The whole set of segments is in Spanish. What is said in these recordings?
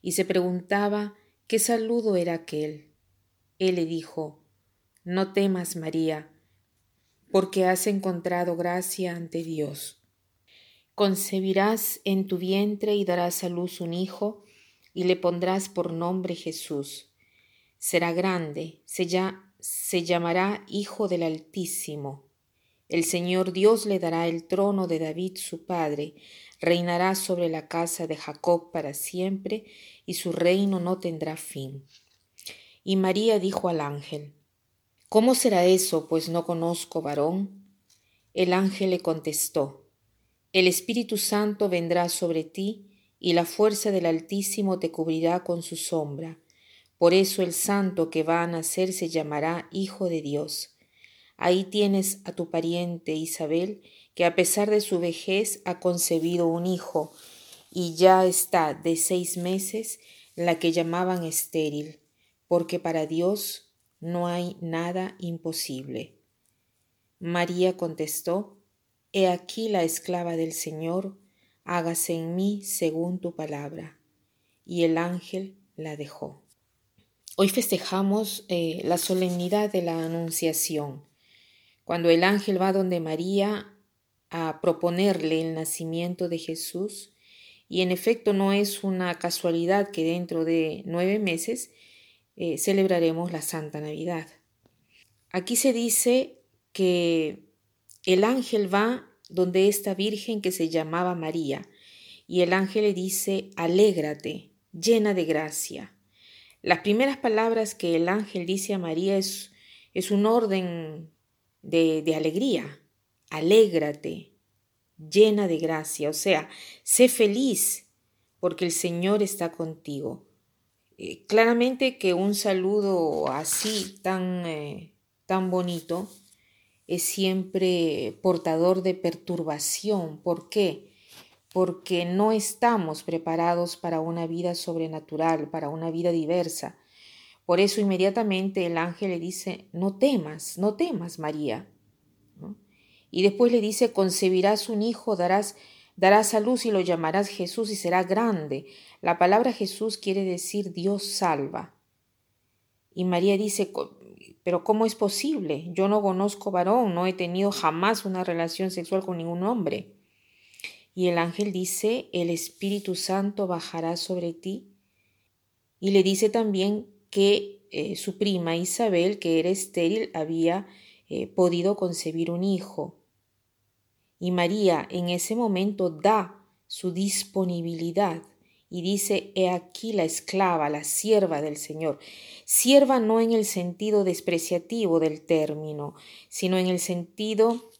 y se preguntaba qué saludo era aquel. Él le dijo, No temas, María, porque has encontrado gracia ante Dios. Concebirás en tu vientre y darás a luz un hijo, y le pondrás por nombre Jesús. Será grande, se, ya, se llamará Hijo del Altísimo. El Señor Dios le dará el trono de David su padre, reinará sobre la casa de Jacob para siempre, y su reino no tendrá fin. Y María dijo al ángel, ¿Cómo será eso, pues no conozco varón? El ángel le contestó, El Espíritu Santo vendrá sobre ti, y la fuerza del Altísimo te cubrirá con su sombra. Por eso el santo que va a nacer se llamará Hijo de Dios. Ahí tienes a tu pariente Isabel, que a pesar de su vejez ha concebido un hijo, y ya está de seis meses la que llamaban estéril, porque para Dios no hay nada imposible. María contestó, He aquí la esclava del Señor, hágase en mí según tu palabra. Y el ángel la dejó. Hoy festejamos eh, la solemnidad de la Anunciación. Cuando el ángel va donde María a proponerle el nacimiento de Jesús y en efecto no es una casualidad que dentro de nueve meses eh, celebraremos la Santa Navidad. Aquí se dice que el ángel va donde esta virgen que se llamaba María y el ángel le dice, alégrate, llena de gracia. Las primeras palabras que el ángel dice a María es, es un orden de, alegría, alégrate, llena de gracia, o sea, sé feliz porque el Señor está contigo. Eh, claramente que un saludo así tan, eh, tan bonito es siempre portador de perturbación. ¿Por qué? Porque no estamos preparados para una vida sobrenatural, para una vida diversa. Por eso inmediatamente el ángel le dice, no temas, no temas, María. Y después le dice, concebirás un hijo, darás, darás a luz y lo llamarás Jesús y será grande. La palabra Jesús quiere decir Dios salva. Y María dice, pero ¿cómo es posible? Yo no conozco varón, no he tenido jamás una relación sexual con ningún hombre. Y el ángel dice, el Espíritu Santo bajará sobre ti. Y le dice también que eh, su prima Isabel, que era estéril, había eh, podido concebir un hijo. Y María en ese momento da su disponibilidad y dice, he aquí la esclava, la sierva del Señor. Sierva no en el sentido despreciativo del término, sino en el sentido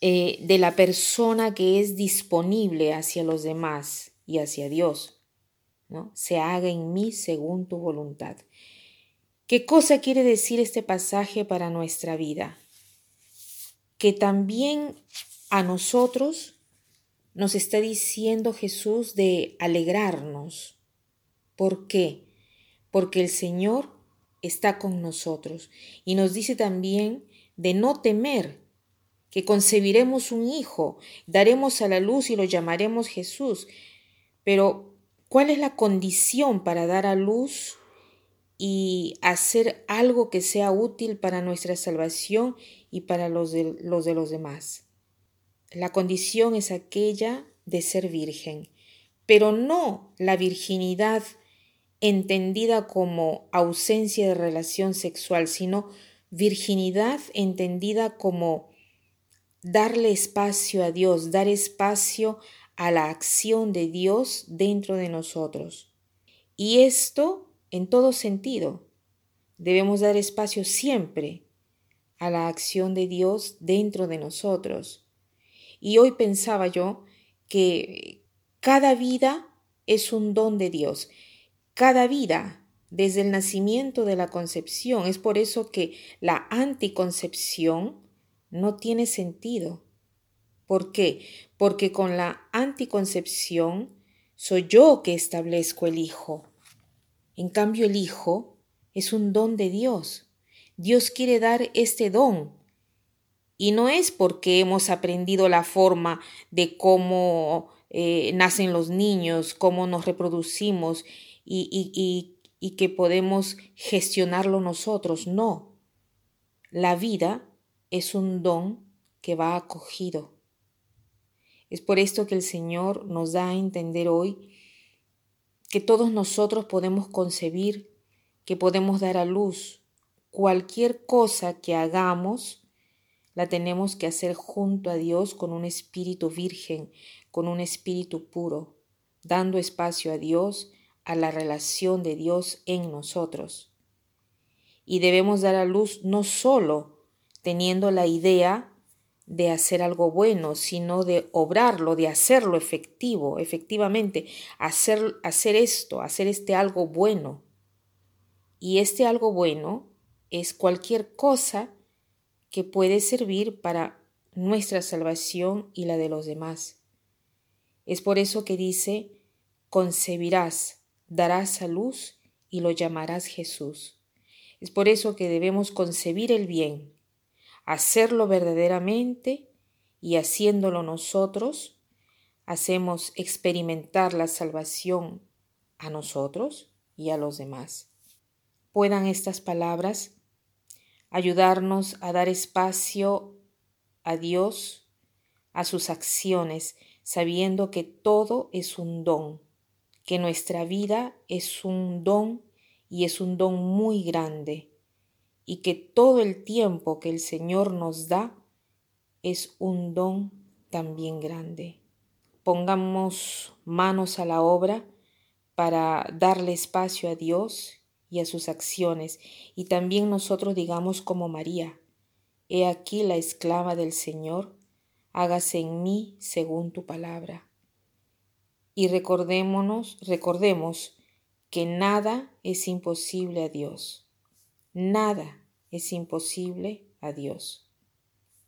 eh, de la persona que es disponible hacia los demás y hacia Dios. Se haga en mí según tu voluntad. ¿Qué cosa quiere decir este pasaje para nuestra vida? Que también a nosotros nos está diciendo Jesús de alegrarnos. ¿Por qué? Porque el Señor está con nosotros y nos dice también de no temer, que concebiremos un hijo, daremos a la luz y lo llamaremos Jesús. Pero, ¿cuál es la condición para dar a luz y hacer algo que sea útil para nuestra salvación y para los de los, de los demás? La condición es aquella de ser virgen, pero no la virginidad entendida como ausencia de relación sexual, sino virginidad entendida como darle espacio a Dios, dar espacio a la acción de Dios dentro de nosotros. Y esto en todo sentido. Debemos dar espacio siempre a la acción de Dios dentro de nosotros. Y hoy pensaba yo que cada vida es un don de Dios. Cada vida, desde el nacimiento de la concepción, es por eso que la anticoncepción no tiene sentido. ¿Por qué? Porque con la anticoncepción soy yo que establezco el hijo. En cambio, el hijo es un don de Dios. Dios quiere dar este don. Y no es porque hemos aprendido la forma de cómo eh, nacen los niños, cómo nos reproducimos y, y, y que podemos gestionarlo nosotros. No. La vida es un don que va acogido. Es por esto que el Señor nos da a entender hoy que todos nosotros podemos concebir, que podemos dar a luz. Cualquier cosa que hagamos, la tenemos que hacer junto a Dios con un espíritu virgen, con un espíritu puro, dando espacio a Dios, a la relación de Dios en nosotros. Y debemos dar a luz no solo teniendo la idea de hacer algo bueno, sino de obrarlo, de hacerlo efectivo, efectivamente, hacer, hacer esto, hacer este algo bueno. Y este algo bueno es cualquier cosa que puede servir para nuestra salvación y la de los demás. Es por eso que dice, concebirás, darás a luz y lo llamarás Jesús. Es por eso que debemos concebir el bien, hacerlo verdaderamente y haciéndolo nosotros, hacemos experimentar la salvación a nosotros y a los demás. Puedan estas palabras ayudarnos a dar espacio a Dios, a sus acciones, sabiendo que todo es un don, que nuestra vida es un don y es un don muy grande y que todo el tiempo que el Señor nos da es un don también grande. Pongamos manos a la obra para darle espacio a Dios y a sus acciones, y también nosotros digamos como María, He aquí la esclava del Señor, hágase en mí según tu palabra. Y recordémonos, recordemos que nada es imposible a Dios. Nada es imposible a Dios.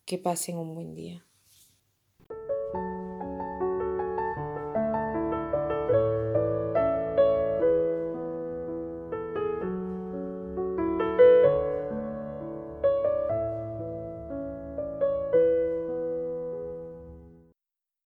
Que pasen un buen día.